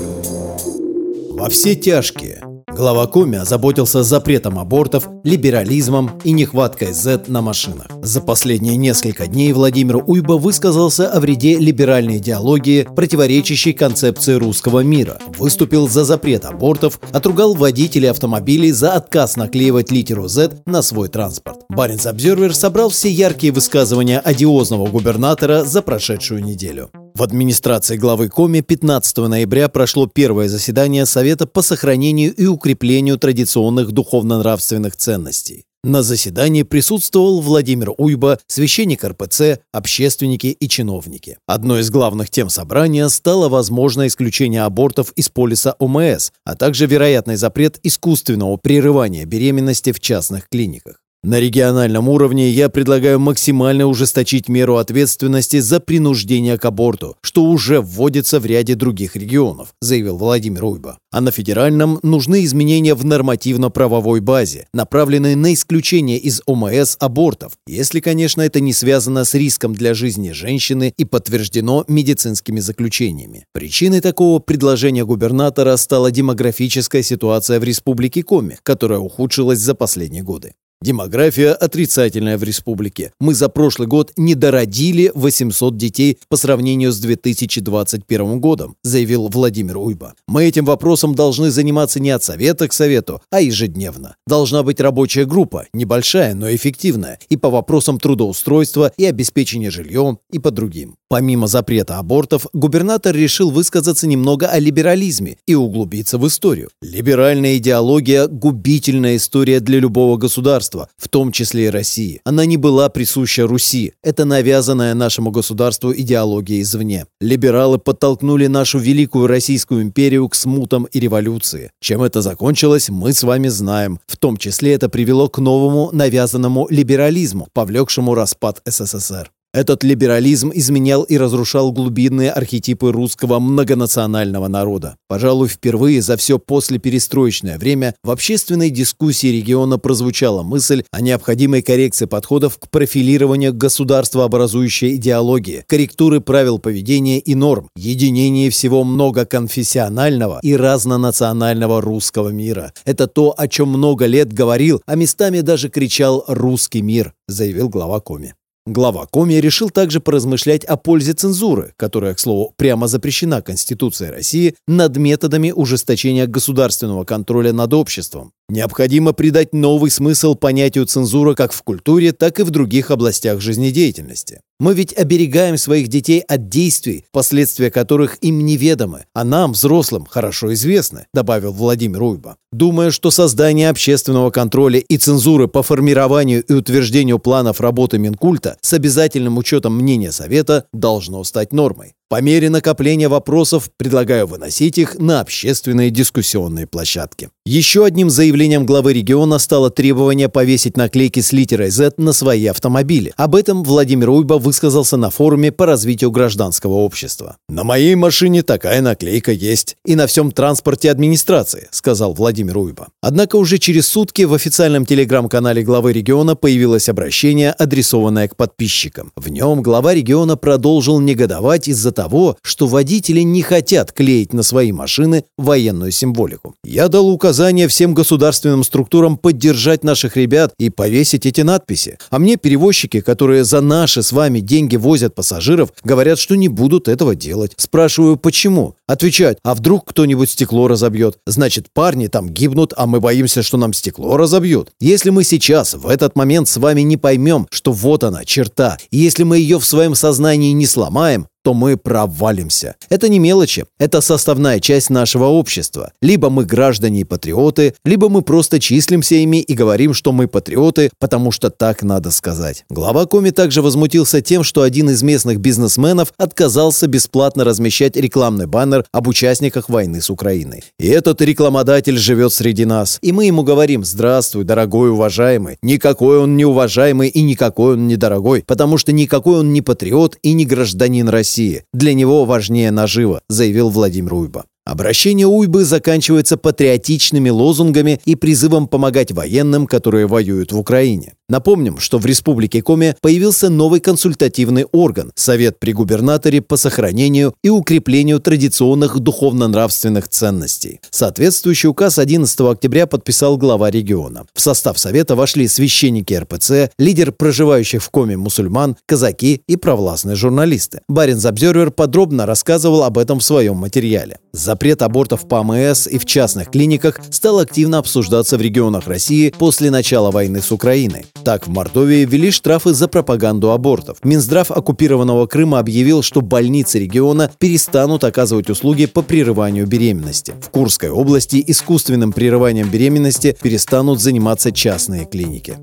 Во все тяжкие. Глава Коми озаботился запретом абортов, либерализмом и нехваткой Z на машинах. За последние несколько дней Владимир Уйба высказался о вреде либеральной идеологии, противоречащей концепции русского мира, выступил за запрет абортов, отругал водителей автомобилей за отказ наклеивать литеру Z на свой транспорт. Баренц Обзервер собрал все яркие высказывания одиозного губернатора за прошедшую неделю. В администрации главы Коми 15 ноября прошло первое заседание Совета по сохранению и укреплению традиционных духовно-нравственных ценностей. На заседании присутствовал Владимир Уйба, священник РПЦ, общественники и чиновники. Одной из главных тем собрания стало возможное исключение абортов из полиса ОМС, а также вероятный запрет искусственного прерывания беременности в частных клиниках. На региональном уровне я предлагаю максимально ужесточить меру ответственности за принуждение к аборту, что уже вводится в ряде других регионов, заявил Владимир Уйба. А на федеральном нужны изменения в нормативно-правовой базе, направленные на исключение из ОМС абортов, если, конечно, это не связано с риском для жизни женщины и подтверждено медицинскими заключениями. Причиной такого предложения губернатора стала демографическая ситуация в Республике Коми, которая ухудшилась за последние годы. Демография отрицательная в республике. Мы за прошлый год не дородили 800 детей по сравнению с 2021 годом, заявил Владимир Уйба. Мы этим вопросом должны заниматься не от совета к совету, а ежедневно. Должна быть рабочая группа, небольшая, но эффективная, и по вопросам трудоустройства и обеспечения жильем, и по другим. Помимо запрета абортов, губернатор решил высказаться немного о либерализме и углубиться в историю. Либеральная идеология – губительная история для любого государства государства, в том числе и России. Она не была присуща Руси. Это навязанная нашему государству идеология извне. Либералы подтолкнули нашу великую Российскую империю к смутам и революции. Чем это закончилось, мы с вами знаем. В том числе это привело к новому навязанному либерализму, повлекшему распад СССР. Этот либерализм изменял и разрушал глубинные архетипы русского многонационального народа. Пожалуй, впервые за все послеперестроечное время в общественной дискуссии региона прозвучала мысль о необходимой коррекции подходов к профилированию государствообразующей идеологии, корректуры правил поведения и норм, единении всего многоконфессионального и разнонационального русского мира. Это то, о чем много лет говорил, а местами даже кричал «русский мир», заявил глава Коми. Глава Коми решил также поразмышлять о пользе цензуры, которая, к слову, прямо запрещена Конституцией России, над методами ужесточения государственного контроля над обществом. Необходимо придать новый смысл понятию цензура как в культуре, так и в других областях жизнедеятельности. Мы ведь оберегаем своих детей от действий, последствия которых им неведомы, а нам, взрослым, хорошо известны, добавил Владимир Уйба. Думая, что создание общественного контроля и цензуры по формированию и утверждению планов работы Минкульта с обязательным учетом мнения Совета должно стать нормой. По мере накопления вопросов предлагаю выносить их на общественные дискуссионные площадки. Еще одним заявлением главы региона стало требование повесить наклейки с литерой Z на свои автомобили. Об этом Владимир Уйба высказался на форуме по развитию гражданского общества. «На моей машине такая наклейка есть. И на всем транспорте администрации», — сказал Владимир Уйба. Однако уже через сутки в официальном телеграм-канале главы региона появилось обращение, адресованное к подписчикам. В нем глава региона продолжил негодовать из-за того, что водители не хотят клеить на свои машины военную символику. «Я дал указание всем государственным структурам поддержать наших ребят и повесить эти надписи. А мне перевозчики, которые за наши с вами деньги возят пассажиров, говорят, что не будут этого делать. Спрашиваю, почему? Отвечают, а вдруг кто-нибудь стекло разобьет? Значит, парни там гибнут, а мы боимся, что нам стекло разобьют. Если мы сейчас, в этот момент с вами не поймем, что вот она, черта, и если мы ее в своем сознании не сломаем, то мы провалимся. Это не мелочи, это составная часть нашего общества. Либо мы граждане и патриоты, либо мы просто числимся ими и говорим, что мы патриоты, потому что так надо сказать. Глава Коми также возмутился тем, что один из местных бизнесменов отказался бесплатно размещать рекламный баннер об участниках войны с Украиной. И этот рекламодатель живет среди нас. И мы ему говорим «Здравствуй, дорогой уважаемый». Никакой он не уважаемый и никакой он не дорогой, потому что никакой он не патриот и не гражданин России. России. Для него важнее нажива, заявил Владимир Уйба. Обращение Уйбы заканчивается патриотичными лозунгами и призывом помогать военным, которые воюют в Украине. Напомним, что в Республике Коми появился новый консультативный орган – Совет при губернаторе по сохранению и укреплению традиционных духовно-нравственных ценностей. Соответствующий указ 11 октября подписал глава региона. В состав Совета вошли священники РПЦ, лидер проживающих в Коме мусульман, казаки и провластные журналисты. Барин Обзервер подробно рассказывал об этом в своем материале. Запрет абортов по АМС и в частных клиниках стал активно обсуждаться в регионах России после начала войны с Украиной. Так, в Мордовии ввели штрафы за пропаганду абортов. Минздрав оккупированного Крыма объявил, что больницы региона перестанут оказывать услуги по прерыванию беременности. В Курской области искусственным прерыванием беременности перестанут заниматься частные клиники.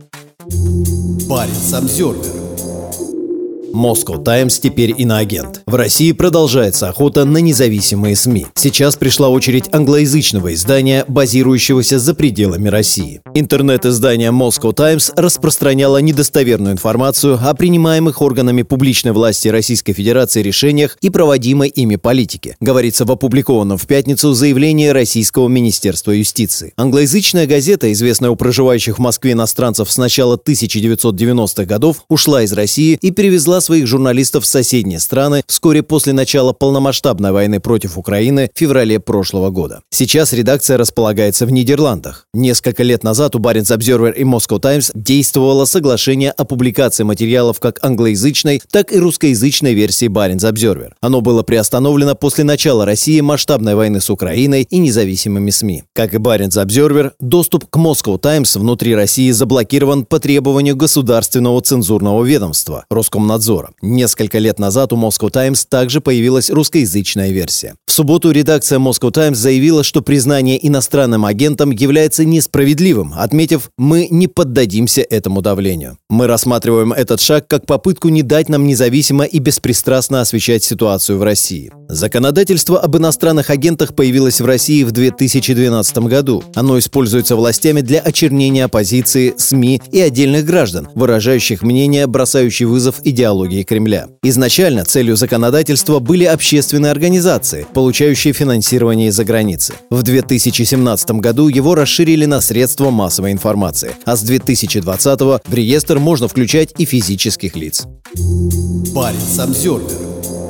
Парень Обзервер Moscow Times теперь иноагент. В России продолжается охота на независимые СМИ. Сейчас пришла очередь англоязычного издания, базирующегося за пределами России. Интернет-издание Moscow Times распространяло недостоверную информацию о принимаемых органами публичной власти Российской Федерации решениях и проводимой ими политике, говорится в опубликованном в пятницу заявлении Российского Министерства юстиции. Англоязычная газета, известная у проживающих в Москве иностранцев с начала 1990-х годов, ушла из России и перевезла своих журналистов в соседние страны вскоре после начала полномасштабной войны против Украины в феврале прошлого года. Сейчас редакция располагается в Нидерландах. Несколько лет назад у Баренц Observer и Moscow Times действовало соглашение о публикации материалов как англоязычной, так и русскоязычной версии Баренц Observer. Оно было приостановлено после начала России масштабной войны с Украиной и независимыми СМИ. Как и Баренц Observer, доступ к Moscow Times внутри России заблокирован по требованию государственного цензурного ведомства Роскомнадзора обзора. Несколько лет назад у Moscow Times также появилась русскоязычная версия. В субботу редакция Moscow Times заявила, что признание иностранным агентом является несправедливым, отметив «мы не поддадимся этому давлению». Мы рассматриваем этот шаг как попытку не дать нам независимо и беспристрастно освещать ситуацию в России. Законодательство об иностранных агентах появилось в России в 2012 году. Оно используется властями для очернения оппозиции, СМИ и отдельных граждан, выражающих мнение, бросающий вызов идеологии Кремля. Изначально целью законодательства были общественные организации, получающие финансирование из-за границы. В 2017 году его расширили на средства массовой информации, а с 2020 в реестр можно включать и физических лиц. Парень Самсервер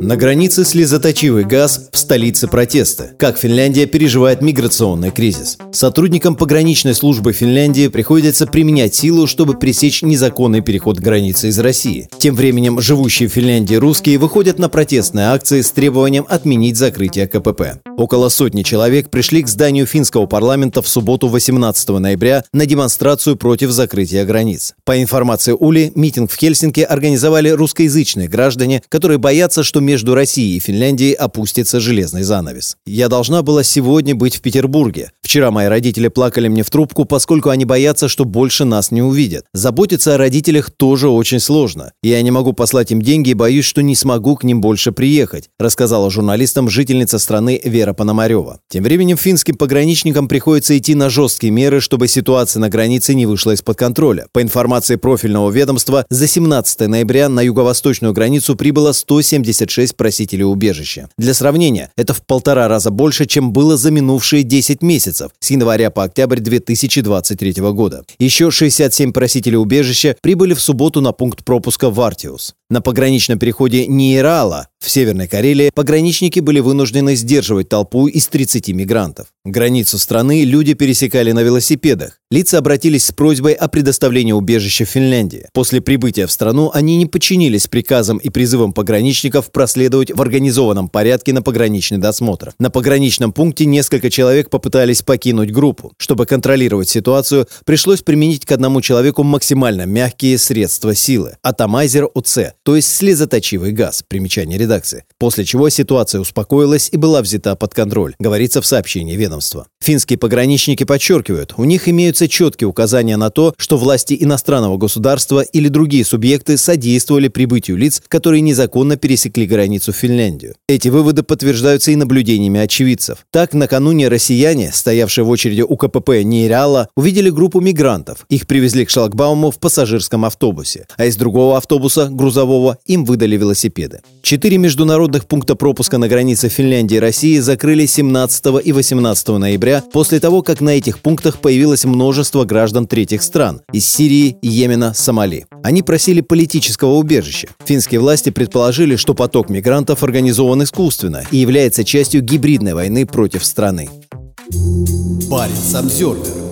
на границе слезоточивый газ в столице протеста. Как Финляндия переживает миграционный кризис. Сотрудникам пограничной службы Финляндии приходится применять силу, чтобы пресечь незаконный переход границы из России. Тем временем живущие в Финляндии русские выходят на протестные акции с требованием отменить закрытие КПП. Около сотни человек пришли к зданию финского парламента в субботу 18 ноября на демонстрацию против закрытия границ. По информации Ули, митинг в Хельсинки организовали русскоязычные граждане, которые боятся, что между Россией и Финляндией опустится железный занавес. Я должна была сегодня быть в Петербурге. Вчера мои родители плакали мне в трубку, поскольку они боятся, что больше нас не увидят. Заботиться о родителях тоже очень сложно. Я не могу послать им деньги и боюсь, что не смогу к ним больше приехать, рассказала журналистам жительница страны Вера Пономарева. Тем временем финским пограничникам приходится идти на жесткие меры, чтобы ситуация на границе не вышла из-под контроля. По информации профильного ведомства, за 17 ноября на юго-восточную границу прибыло 176 просителей убежища. Для сравнения, это в полтора раза больше, чем было за минувшие 10 месяцев с января по октябрь 2023 года. Еще 67 просителей убежища прибыли в субботу на пункт пропуска в Артиус. На пограничном переходе Нейрала в Северной Карелии пограничники были вынуждены сдерживать толпу из 30 мигрантов. Границу страны люди пересекали на велосипедах. Лица обратились с просьбой о предоставлении убежища в Финляндии. После прибытия в страну они не подчинились приказам и призывам пограничников проследовать в организованном порядке на пограничный досмотр. На пограничном пункте несколько человек попытались покинуть группу. Чтобы контролировать ситуацию, пришлось применить к одному человеку максимально мягкие средства силы – атомайзер УЦ, то есть слезоточивый газ, примечание редакции. После чего ситуация успокоилась и была взята под контроль, говорится в сообщении ведомства. Финские пограничники подчеркивают, у них имеются четкие указания на то, что власти иностранного государства или другие субъекты содействовали прибытию лиц, которые незаконно пересекли границу в Финляндию. Эти выводы подтверждаются и наблюдениями очевидцев. Так, накануне россияне, стоявшие в очереди у КПП Нейреала, увидели группу мигрантов. Их привезли к шлагбауму в пассажирском автобусе, а из другого автобуса, грузового, им выдали велосипеды. Четыре международных пункта пропуска на границе Финляндии и России закрыли 17 и 18 ноября после того, как на этих пунктах появилось множество граждан третьих стран – из Сирии, Йемена, Сомали. Они просили политического убежища. Финские власти предположили, что поток мигрантов организован искусственно и является частью гибридной войны против страны. Парень Обзервер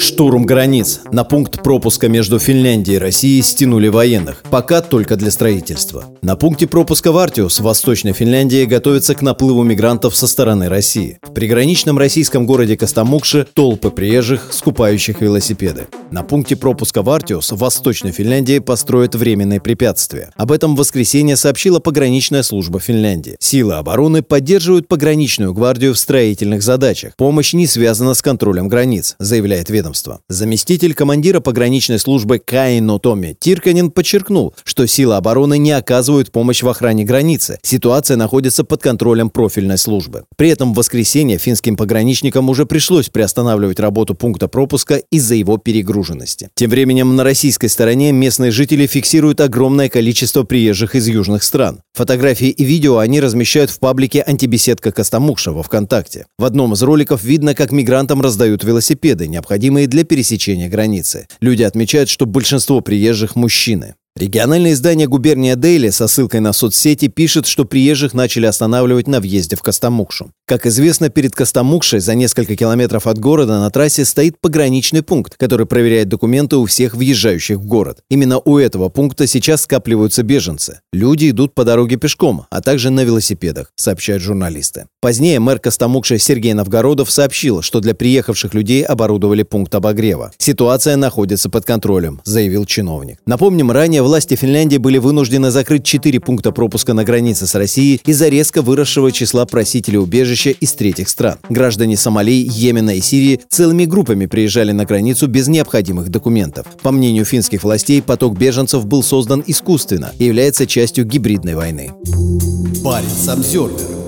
Штурм границ. На пункт пропуска между Финляндией и Россией стянули военных. Пока только для строительства. На пункте пропуска в Артиус в Восточной Финляндии готовится к наплыву мигрантов со стороны России. В приграничном российском городе Костомукше толпы приезжих, скупающих велосипеды. На пункте пропуска в Артиус в Восточной Финляндии построят временные препятствия. Об этом в воскресенье сообщила пограничная служба Финляндии. Силы обороны поддерживают пограничную гвардию в строительных задачах. Помощь не связана с контролем границ, заявляет ведомство ведомства. Заместитель командира пограничной службы Каино Томи Тирканин подчеркнул, что силы обороны не оказывают помощь в охране границы. Ситуация находится под контролем профильной службы. При этом в воскресенье финским пограничникам уже пришлось приостанавливать работу пункта пропуска из-за его перегруженности. Тем временем на российской стороне местные жители фиксируют огромное количество приезжих из южных стран. Фотографии и видео они размещают в паблике «Антибеседка Костомукша» во ВКонтакте. В одном из роликов видно, как мигрантам раздают велосипеды, необходимые необходимые для пересечения границы. Люди отмечают, что большинство приезжих – мужчины. Региональное издание «Губерния Дейли» со ссылкой на соцсети пишет, что приезжих начали останавливать на въезде в Костомукшу. Как известно, перед Костомукшей за несколько километров от города на трассе стоит пограничный пункт, который проверяет документы у всех въезжающих в город. Именно у этого пункта сейчас скапливаются беженцы. Люди идут по дороге пешком, а также на велосипедах, сообщают журналисты. Позднее мэр Костомукши Сергей Новгородов сообщил, что для приехавших людей оборудовали пункт обогрева. Ситуация находится под контролем, заявил чиновник. Напомним, ранее власти Финляндии были вынуждены закрыть четыре пункта пропуска на границе с Россией из-за резко выросшего числа просителей убежища из третьих стран. Граждане Сомали, Йемена и Сирии целыми группами приезжали на границу без необходимых документов. По мнению финских властей, поток беженцев был создан искусственно и является частью гибридной войны. Парень Самсервер